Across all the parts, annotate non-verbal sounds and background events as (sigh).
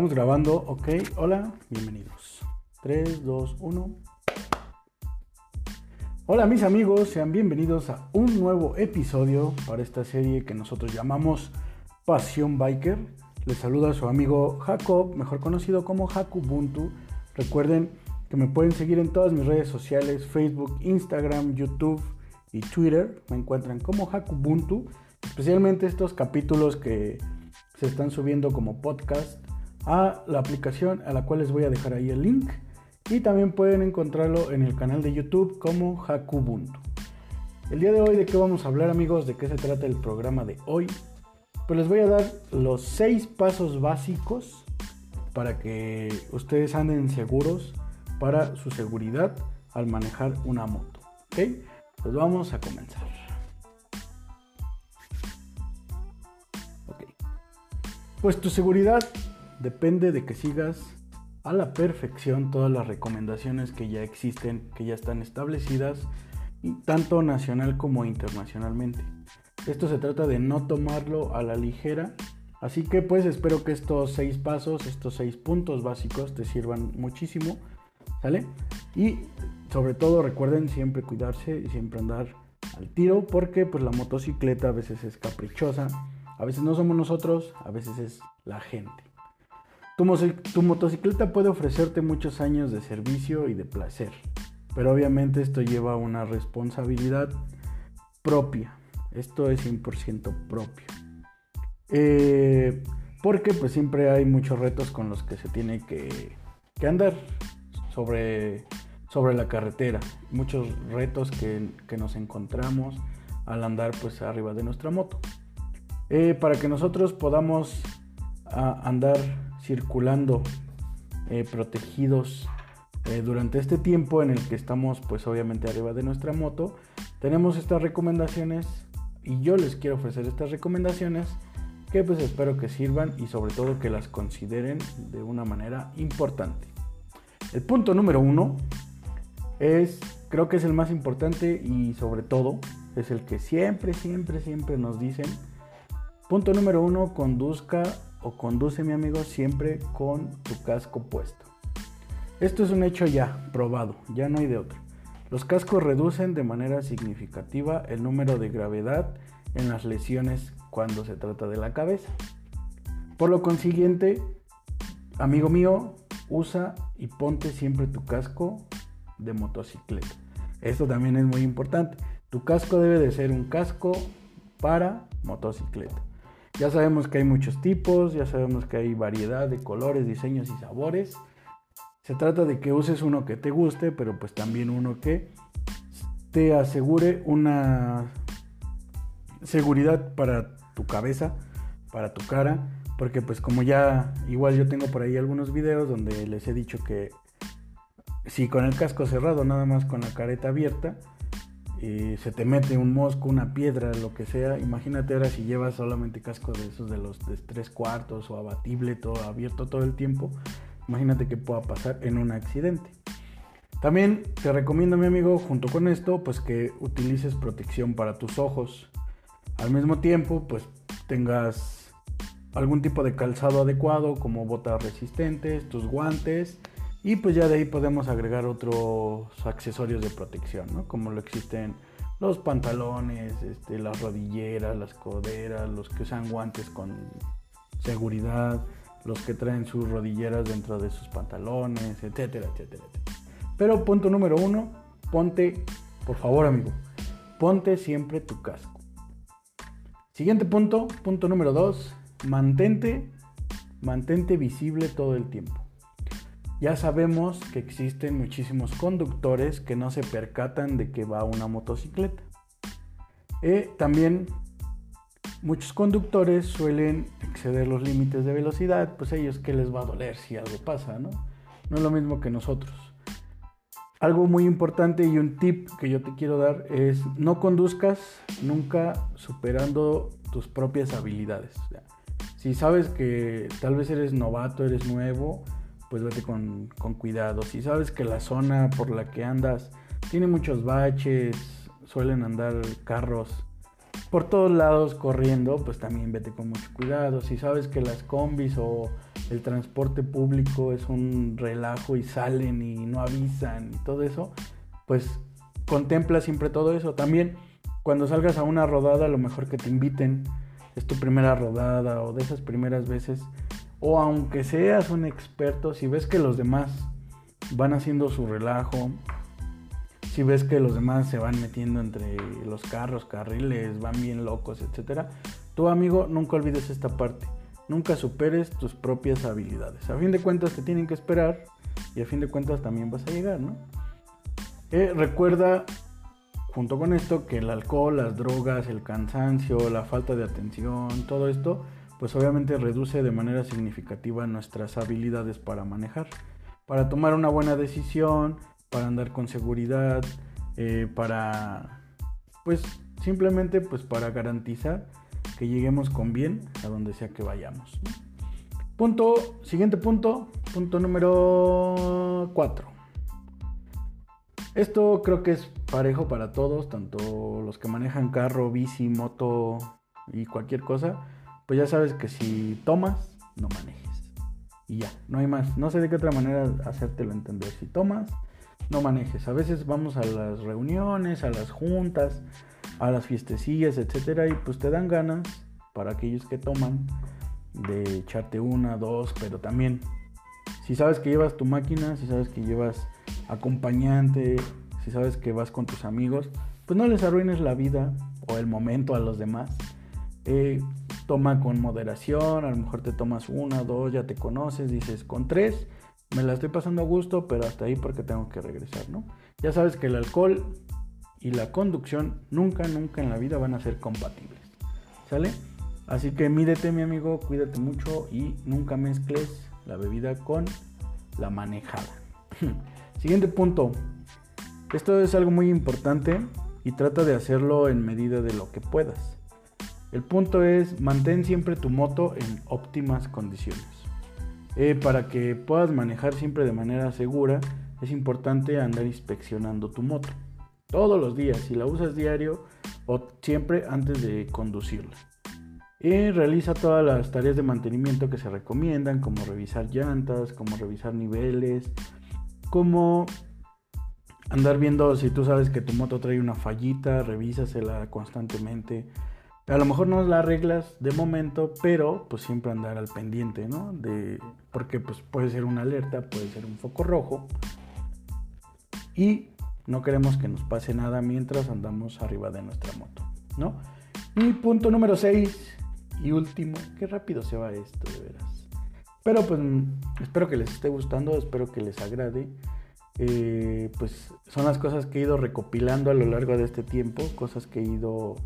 Estamos grabando, ok. Hola, bienvenidos. 3, 2, 1. Hola mis amigos, sean bienvenidos a un nuevo episodio para esta serie que nosotros llamamos Pasión Biker. Les saluda su amigo Jacob, mejor conocido como Hakubuntu. Recuerden que me pueden seguir en todas mis redes sociales, Facebook, Instagram, YouTube y Twitter. Me encuentran como Hakubuntu. Especialmente estos capítulos que se están subiendo como podcast a la aplicación a la cual les voy a dejar ahí el link y también pueden encontrarlo en el canal de YouTube como Hakubuntu. El día de hoy de qué vamos a hablar amigos, de qué se trata el programa de hoy. Pues les voy a dar los seis pasos básicos para que ustedes anden seguros para su seguridad al manejar una moto. ¿Ok? Pues vamos a comenzar. Pues tu seguridad depende de que sigas a la perfección todas las recomendaciones que ya existen, que ya están establecidas, tanto nacional como internacionalmente. Esto se trata de no tomarlo a la ligera, así que pues espero que estos seis pasos, estos seis puntos básicos te sirvan muchísimo, ¿sale? Y sobre todo recuerden siempre cuidarse y siempre andar al tiro, porque pues la motocicleta a veces es caprichosa, a veces no somos nosotros, a veces es la gente. Tu, motocicleta puede ofrecerte muchos años de servicio y de placer, pero obviamente esto lleva una responsabilidad propia. Esto es 100% propio. Eh, porque pues siempre hay muchos retos con los que se tiene que, andar sobre, sobre la carretera. Muchos retos que, nos encontramos al andar pues arriba de nuestra moto. Eh, para que nosotros podamos ah, andar circulando eh, protegidos eh, durante este tiempo en el que estamos pues obviamente arriba de nuestra moto tenemos estas recomendaciones y yo les quiero ofrecer estas recomendaciones que pues espero que sirvan y sobre todo que las consideren de una manera importante. El punto número uno es creo que es el más importante y sobre todo es el que siempre siempre siempre nos dicen. Punto número uno conduzca o conduce mi amigo siempre con tu casco puesto. Esto es un hecho ya, probado, ya no hay de otro. Los cascos reducen de manera significativa el número de gravedad en las lesiones cuando se trata de la cabeza. Por lo consiguiente, amigo mío, usa y ponte siempre tu casco de motocicleta. Esto también es muy importante. Tu casco debe de ser un casco para motocicleta. Ya sabemos que hay muchos tipos, ya sabemos que hay variedad de colores, diseños y sabores. Se trata de que uses uno que te guste, pero pues también uno que te asegure una seguridad para tu cabeza, para tu cara, porque pues como ya igual yo tengo por ahí algunos videos donde les he dicho que si con el casco cerrado, nada más con la careta abierta, se te mete un mosco, una piedra, lo que sea, imagínate ahora si llevas solamente casco de esos de los de tres cuartos o abatible, todo abierto todo el tiempo, imagínate qué pueda pasar en un accidente. También te recomiendo, mi amigo, junto con esto, pues que utilices protección para tus ojos. Al mismo tiempo, pues tengas algún tipo de calzado adecuado, como botas resistentes, tus guantes y pues ya de ahí podemos agregar otros accesorios de protección, ¿no? Como lo existen los pantalones, este, las rodilleras, las coderas, los que usan guantes con seguridad, los que traen sus rodilleras dentro de sus pantalones, etcétera, etcétera, etcétera. Pero punto número uno, ponte, por favor amigo, ponte siempre tu casco. Siguiente punto, punto número dos, mantente, mantente visible todo el tiempo. Ya sabemos que existen muchísimos conductores que no se percatan de que va una motocicleta. Eh, también muchos conductores suelen exceder los límites de velocidad, pues ellos que les va a doler si algo pasa, ¿no? No es lo mismo que nosotros. Algo muy importante y un tip que yo te quiero dar es no conduzcas nunca superando tus propias habilidades. si sabes que tal vez eres novato, eres nuevo, pues vete con, cuidado. Si sabes que la zona por la que andas tiene muchos baches, suelen andar carros por todos lados corriendo, pues también vete con mucho cuidado. Si sabes que las combis o el transporte público es un relajo y salen y no avisan y todo eso, pues contempla siempre todo eso. También cuando salgas a una rodada, lo mejor que te inviten, es tu primera rodada o de esas primeras veces, o aunque seas un experto, si ves que los demás van haciendo su relajo, si ves que los demás se van metiendo entre los carros, carriles, van bien locos, etc. Tú amigo, nunca olvides esta parte. Nunca superes tus propias habilidades. A fin de cuentas te tienen que esperar y a fin de cuentas también vas a llegar, ¿no? Eh, recuerda, junto con esto, que el alcohol, las drogas, el cansancio, la falta de atención, todo esto, pues obviamente reduce de manera significativa nuestras habilidades para manejar, para tomar una buena decisión, para andar con seguridad, eh, para, pues simplemente pues para garantizar que lleguemos con bien a donde sea que vayamos. Punto, siguiente punto, punto número 4. Esto creo que es parejo para todos, tanto los que manejan carro, bici, moto y cualquier cosa. Pues ya sabes que si tomas, no manejes. Y ya, no hay más. No sé de qué otra manera hacértelo entender. Si tomas, no manejes. A veces vamos a las reuniones, a las juntas, a las fiestecillas, etcétera, y pues te dan ganas para aquellos que toman de echarte una, dos, pero también si sabes que llevas tu máquina, si sabes que llevas acompañante, si sabes que vas con tus amigos, pues no les arruines la vida o el momento a los demás. Eh, toma con moderación, a lo mejor te tomas una, dos, ya te conoces, dices con tres me la estoy pasando a gusto, pero hasta ahí porque tengo que regresar, ¿no? Ya sabes que el alcohol y la conducción nunca, nunca en la vida van a ser compatibles, ¿sale? Así que mídete, mi amigo, cuídate mucho y nunca mezcles la bebida con la manejada. (laughs) Siguiente punto. Esto es algo muy importante y trata de hacerlo en medida de lo que puedas. El punto es mantén siempre tu moto en óptimas condiciones. Eh, para que puedas manejar siempre de manera segura, es importante andar inspeccionando tu moto. Todos los días, si la usas diario o siempre antes de conducirla. Y realiza todas las tareas de mantenimiento que se recomiendan, como revisar llantas, como revisar niveles, como andar viendo si tú sabes que tu moto trae una fallita, revísasela constantemente a lo mejor no las reglas de momento, pero pues siempre andar al pendiente, ¿no? De, porque pues puede ser una alerta, puede ser un foco rojo. Y no queremos que nos pase nada mientras andamos arriba de nuestra moto, ¿no? Y punto número 6 y último, qué rápido se va esto, de veras. Pero pues espero que les esté gustando, espero que les agrade. Eh, pues son las cosas que he ido recopilando a lo largo de este tiempo, cosas que he ido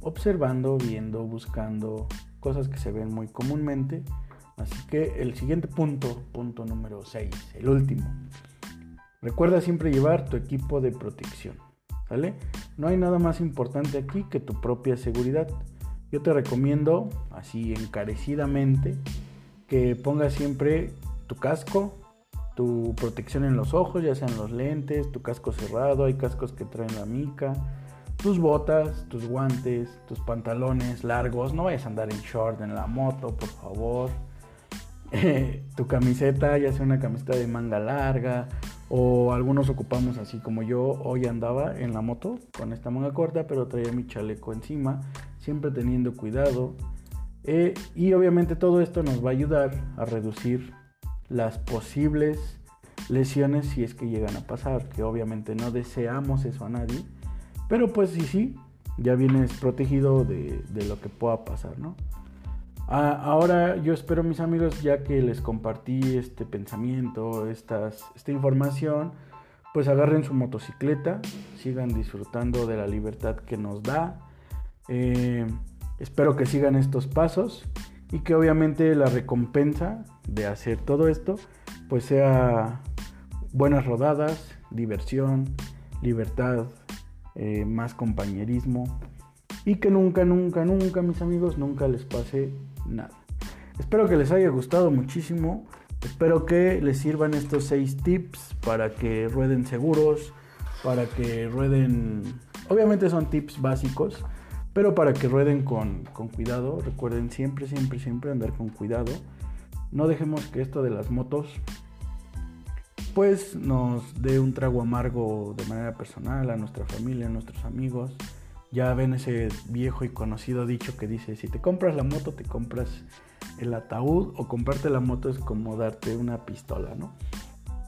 observando, viendo, buscando cosas que se ven muy comúnmente. Así que el siguiente punto, punto número 6, el último. Recuerda siempre llevar tu equipo de protección. ¿Vale? No hay nada más importante aquí que tu propia seguridad. Yo te recomiendo, así encarecidamente, que pongas siempre tu casco, tu protección en los ojos, ya sean los lentes, tu casco cerrado, hay cascos que traen la mica, tus botas, tus guantes, tus pantalones largos. No vayas a andar en short en la moto, por favor. (laughs) tu camiseta, ya sea una camiseta de manga larga. O algunos ocupamos así como yo hoy andaba en la moto con esta manga corta, pero traía mi chaleco encima, siempre teniendo cuidado. Eh, y obviamente todo esto nos va a ayudar a reducir las posibles lesiones si es que llegan a pasar, que obviamente no deseamos eso a nadie pero pues sí, sí, ya vienes protegido de, lo que pueda pasar, ¿no? ahora yo espero mis amigos, ya que les compartí este pensamiento, esta información, pues agarren su motocicleta, sigan disfrutando de la libertad que nos da. Eh, espero que sigan estos pasos y que obviamente la recompensa de hacer todo esto pues sea buenas rodadas, diversión, libertad, eh, más compañerismo y que nunca, nunca, nunca, mis amigos, nunca les pase nada. Espero que les haya gustado muchísimo. Espero que les sirvan estos seis tips para que rueden seguros, para que rueden... Obviamente son tips básicos, pero para que rueden con, con cuidado. Recuerden siempre, siempre, siempre andar con cuidado. no dejemos que esto de las motos pues nos dé un trago amargo de manera personal a nuestra familia, a nuestros amigos. Ya ven ese viejo y conocido dicho que dice, si te compras la moto, te compras el ataúd o comprarte la moto es como darte una pistola, ¿no?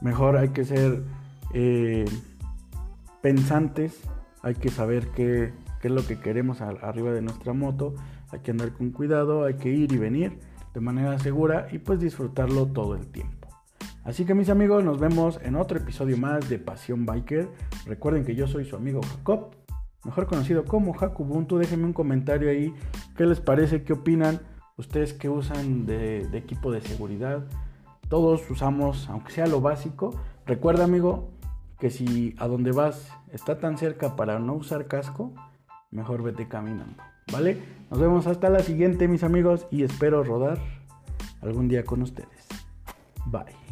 Mejor hay que ser eh, pensantes, hay que saber qué, qué, es lo que queremos arriba de nuestra moto, hay que andar con cuidado, hay que ir y venir de manera segura y pues disfrutarlo todo el tiempo. Así que mis amigos, nos vemos en otro episodio más de Pasión Biker. Recuerden que yo soy su amigo Jacob, mejor conocido como Jacobuntu. Déjenme un comentario ahí, qué les parece, qué opinan, ustedes que usan de, de equipo de seguridad. Todos usamos, aunque sea lo básico. Recuerda amigo, que si a donde vas está tan cerca para no usar casco, mejor vete caminando. ¿Vale? Nos vemos hasta la siguiente mis amigos y espero rodar algún día con ustedes. Bye.